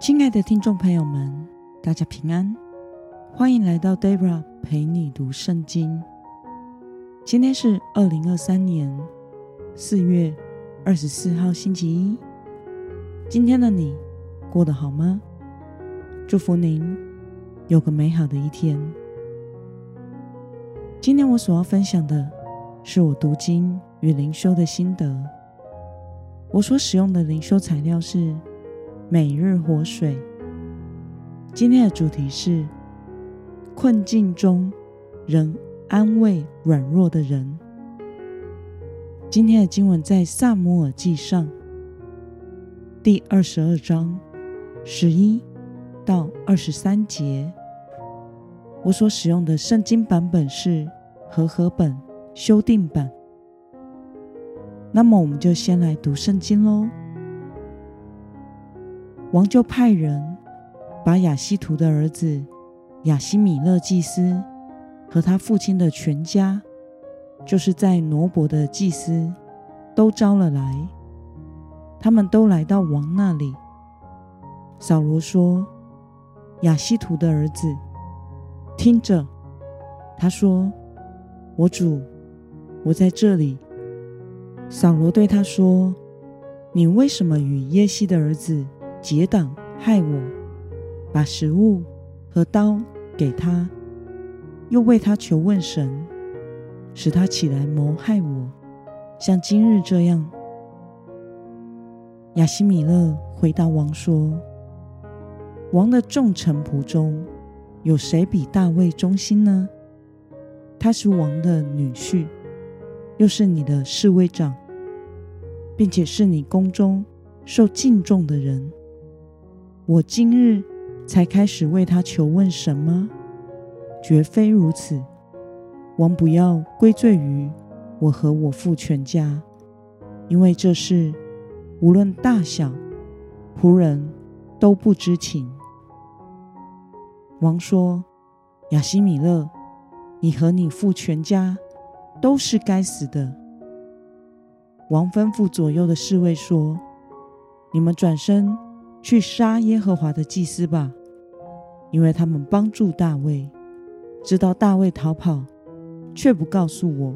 亲爱的听众朋友们，大家平安，欢迎来到 Debra 陪你读圣经。今天是二零二三年四月二十四号，星期一。今天的你过得好吗？祝福您有个美好的一天。今天我所要分享的是我读经与灵修的心得。我所使用的灵修材料是。每日活水，今天的主题是困境中仍安慰软弱的人。今天的经文在撒母耳记上第二十二章十一到二十三节。我所使用的圣经版本是和合本修订版。那么，我们就先来读圣经喽。王就派人把亚西图的儿子亚西米勒祭司和他父亲的全家，就是在挪伯的祭司，都招了来。他们都来到王那里。扫罗说：“亚西图的儿子，听着。”他说：“我主，我在这里。”扫罗对他说：“你为什么与耶西的儿子？”结党害我，把食物和刀给他，又为他求问神，使他起来谋害我，像今日这样。亚希米勒回答王说：“王的众臣仆中，有谁比大卫忠心呢？他是王的女婿，又是你的侍卫长，并且是你宫中受敬重的人。”我今日才开始为他求问什么？绝非如此。王不要归罪于我和我父全家，因为这事无论大小，仆人都不知情。王说：“亚西米勒，你和你父全家都是该死的。”王吩咐左右的侍卫说：“你们转身。”去杀耶和华的祭司吧，因为他们帮助大卫，知道大卫逃跑，却不告诉我。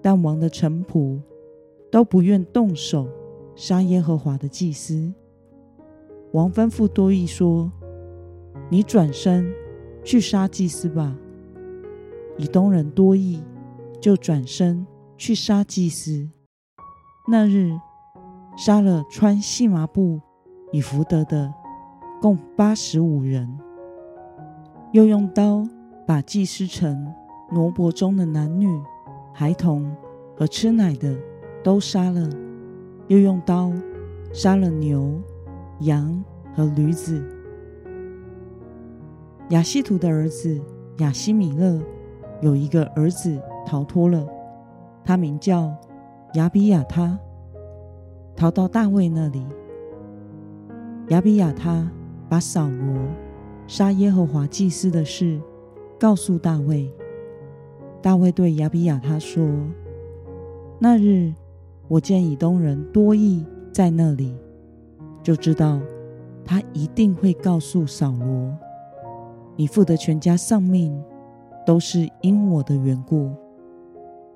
但王的臣仆都不愿动手杀耶和华的祭司。王吩咐多益说：“你转身去杀祭司吧。”以东人多益就转身去杀祭司。那日杀了穿细麻布。以弗得的共八十五人，又用刀把祭司城挪伯中的男女、孩童和吃奶的都杀了，又用刀杀了牛、羊和驴子。亚西图的儿子亚西米勒有一个儿子逃脱了，他名叫亚比亚他，逃到大卫那里。亚比亚他把扫罗杀耶和华祭司的事告诉大卫。大卫对亚比亚他说：“那日我见以东人多益在那里，就知道他一定会告诉扫罗，你父的全家丧命都是因我的缘故。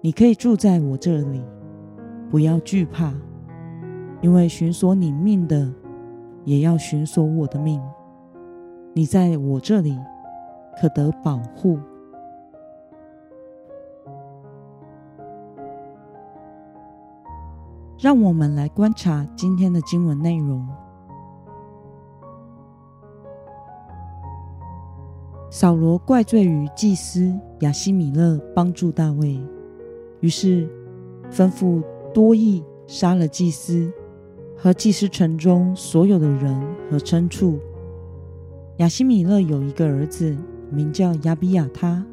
你可以住在我这里，不要惧怕，因为寻索你命的。”也要寻索我的命，你在我这里可得保护。让我们来观察今天的经文内容。扫罗怪罪于祭司亚希米勒帮助大卫，于是吩咐多益杀了祭司。和祭司城中所有的人和牲畜。亚希米勒有一个儿子，名叫亚比亚他，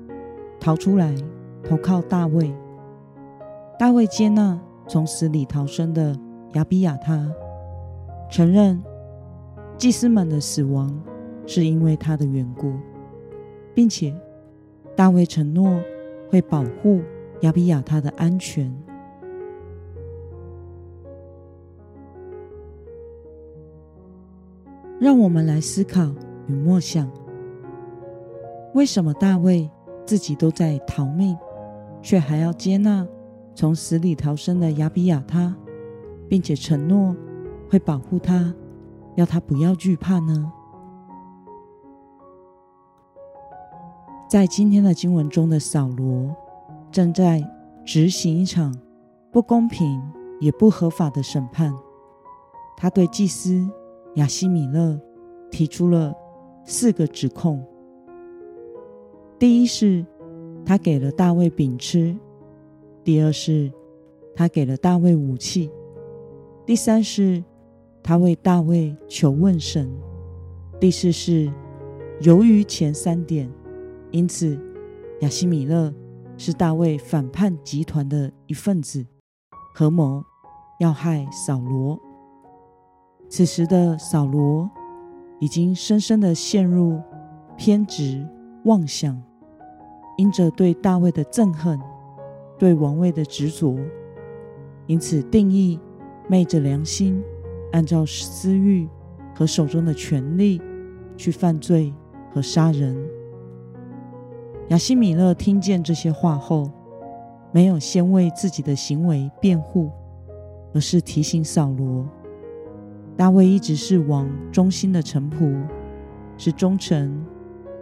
逃出来投靠大卫。大卫接纳从死里逃生的亚比亚他，承认祭司们的死亡是因为他的缘故，并且大卫承诺会保护亚比亚他的安全。让我们来思考与默想：为什么大卫自己都在逃命，却还要接纳从死里逃生的亚比亚他，并且承诺会保护他，要他不要惧怕呢？在今天的经文中的扫罗，正在执行一场不公平也不合法的审判，他对祭司。亚希米勒提出了四个指控：第一是，他给了大卫饼吃；第二是，他给了大卫武器；第三是，他为大卫求问神；第四是，由于前三点，因此亚希米勒是大卫反叛集团的一份子，合谋要害扫罗。此时的扫罗已经深深的陷入偏执妄想，因着对大卫的憎恨，对王位的执着，因此定义昧着良心，按照私欲和手中的权力去犯罪和杀人。亚西米勒听见这些话后，没有先为自己的行为辩护，而是提醒扫罗。大卫一直是王忠心的臣仆，是忠诚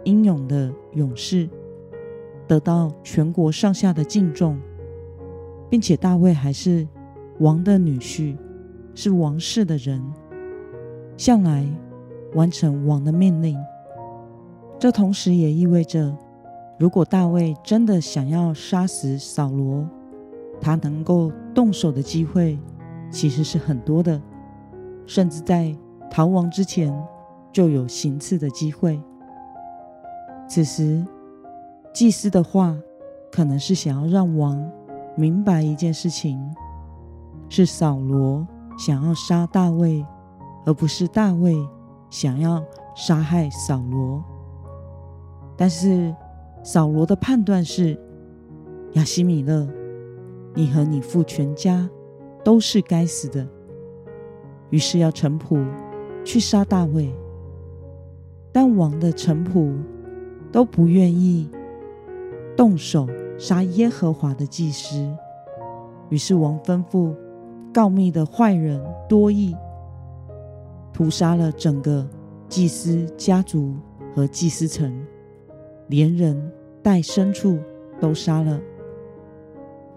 英勇的勇士，得到全国上下的敬重，并且大卫还是王的女婿，是王室的人，向来完成王的命令。这同时也意味着，如果大卫真的想要杀死扫罗，他能够动手的机会其实是很多的。甚至在逃亡之前就有行刺的机会。此时，祭司的话可能是想要让王明白一件事情：是扫罗想要杀大卫，而不是大卫想要杀害扫罗。但是，扫罗的判断是：亚希米勒，你和你父全家都是该死的。于是要臣仆去杀大卫，但王的臣仆都不愿意动手杀耶和华的祭司。于是王吩咐告密的坏人多益，屠杀了整个祭司家族和祭司城，连人带牲畜都杀了。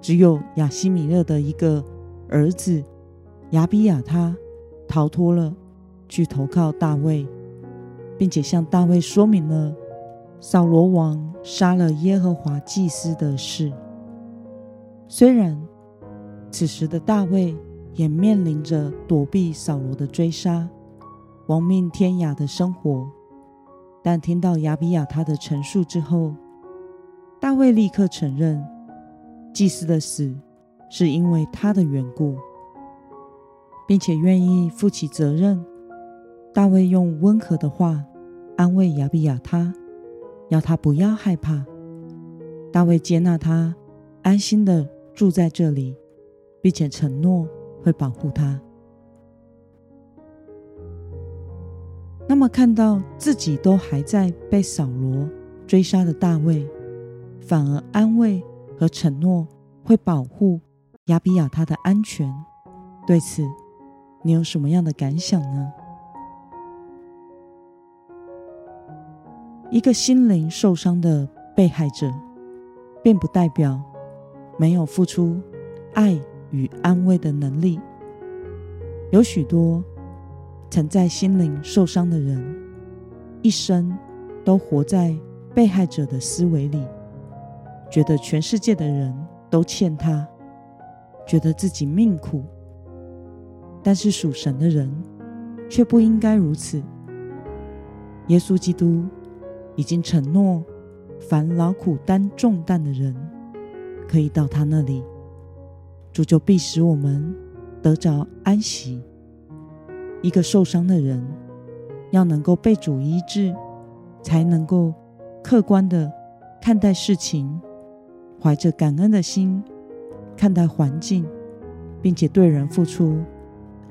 只有亚希米勒的一个儿子亚比亚他。逃脱了，去投靠大卫，并且向大卫说明了扫罗王杀了耶和华祭司的事。虽然此时的大卫也面临着躲避扫罗的追杀、亡命天涯的生活，但听到亚比亚他的陈述之后，大卫立刻承认祭司的死是因为他的缘故。并且愿意负起责任。大卫用温和的话安慰亚比亚他，要他不要害怕。大卫接纳他，安心的住在这里，并且承诺会保护他。那么，看到自己都还在被扫罗追杀的大卫，反而安慰和承诺会保护亚比亚他的安全，对此，你有什么样的感想呢？一个心灵受伤的被害者，并不代表没有付出爱与安慰的能力。有许多曾在心灵受伤的人，一生都活在被害者的思维里，觉得全世界的人都欠他，觉得自己命苦。但是属神的人却不应该如此。耶稣基督已经承诺，凡劳苦担重担的人，可以到他那里，主就必使我们得着安息。一个受伤的人，要能够被主医治，才能够客观的看待事情，怀着感恩的心看待环境，并且对人付出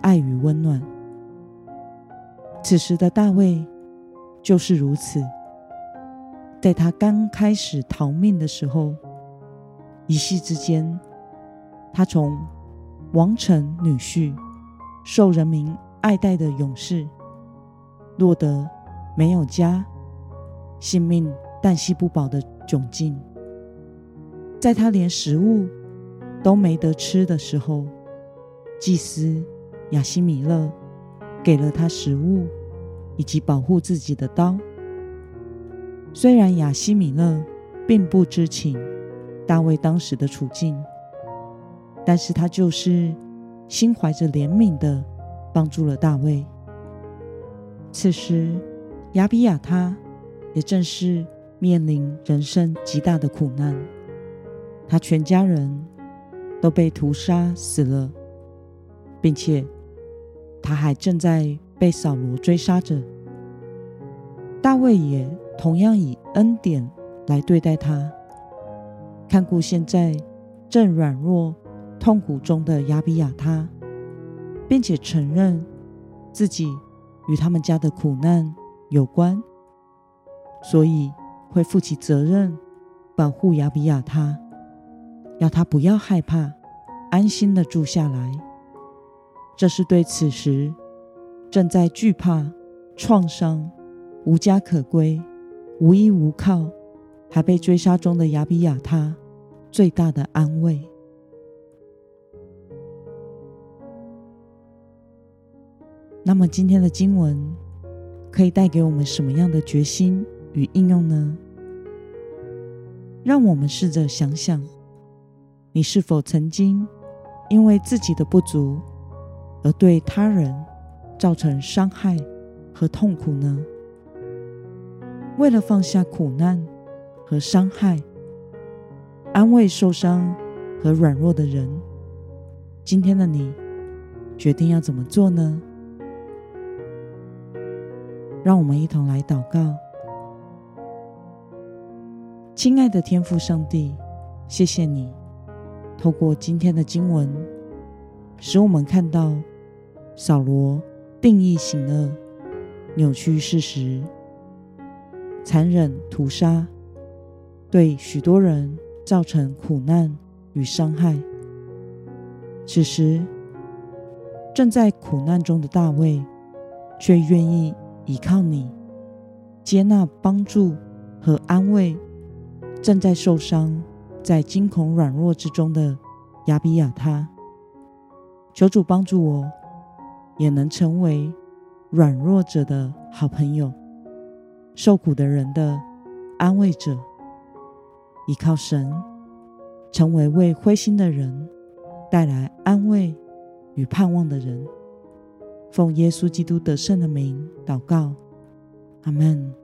爱与温暖。此时的大卫就是如此，在他刚开始逃命的时候，一夕之间，他从王臣女婿、受人民爱戴的勇士，落得没有家、性命旦夕不保的窘境。在他连食物都没得吃的时候，祭司亚西米勒给了他食物以及保护自己的刀。虽然亚西米勒并不知情大卫当时的处境，但是他就是心怀着怜悯的帮助了大卫。此时，亚比亚他也正是面临人生极大的苦难。他全家人都被屠杀死了，并且他还正在被扫罗追杀着。大卫也同样以恩典来对待他，看顾现在正软弱痛苦中的亚比亚他，并且承认自己与他们家的苦难有关，所以会负起责任保护亚比亚他。要他不要害怕，安心的住下来。这是对此时正在惧怕、创伤、无家可归、无依无靠，还被追杀中的亚比亚他最大的安慰。那么，今天的经文可以带给我们什么样的决心与应用呢？让我们试着想想。你是否曾经因为自己的不足而对他人造成伤害和痛苦呢？为了放下苦难和伤害，安慰受伤和软弱的人，今天的你决定要怎么做呢？让我们一同来祷告。亲爱的天父上帝，谢谢你。透过今天的经文，使我们看到扫罗定义行恶、扭曲事实、残忍屠杀，对许多人造成苦难与伤害。此时，正在苦难中的大卫，却愿意依靠你，接纳帮助和安慰正在受伤。在惊恐软弱之中的亚比亚他，求主帮助我，也能成为软弱者的好朋友，受苦的人的安慰者，依靠神，成为为灰心的人带来安慰与盼望的人。奉耶稣基督得胜的名祷告，阿门。